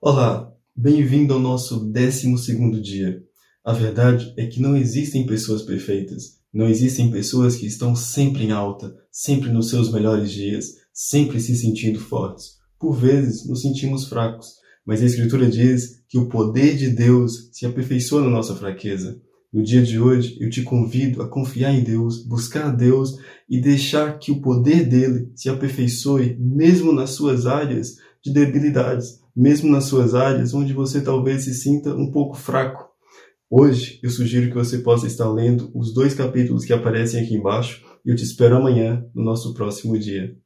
Olá, bem-vindo ao nosso 12 dia. A verdade é que não existem pessoas perfeitas. Não existem pessoas que estão sempre em alta, sempre nos seus melhores dias, sempre se sentindo fortes. Por vezes nos sentimos fracos, mas a Escritura diz que o poder de Deus se aperfeiçoa na nossa fraqueza. No dia de hoje, eu te convido a confiar em Deus, buscar a Deus e deixar que o poder dele se aperfeiçoe mesmo nas suas áreas de debilidades mesmo nas suas áreas onde você talvez se sinta um pouco fraco. Hoje eu sugiro que você possa estar lendo os dois capítulos que aparecem aqui embaixo e eu te espero amanhã no nosso próximo dia.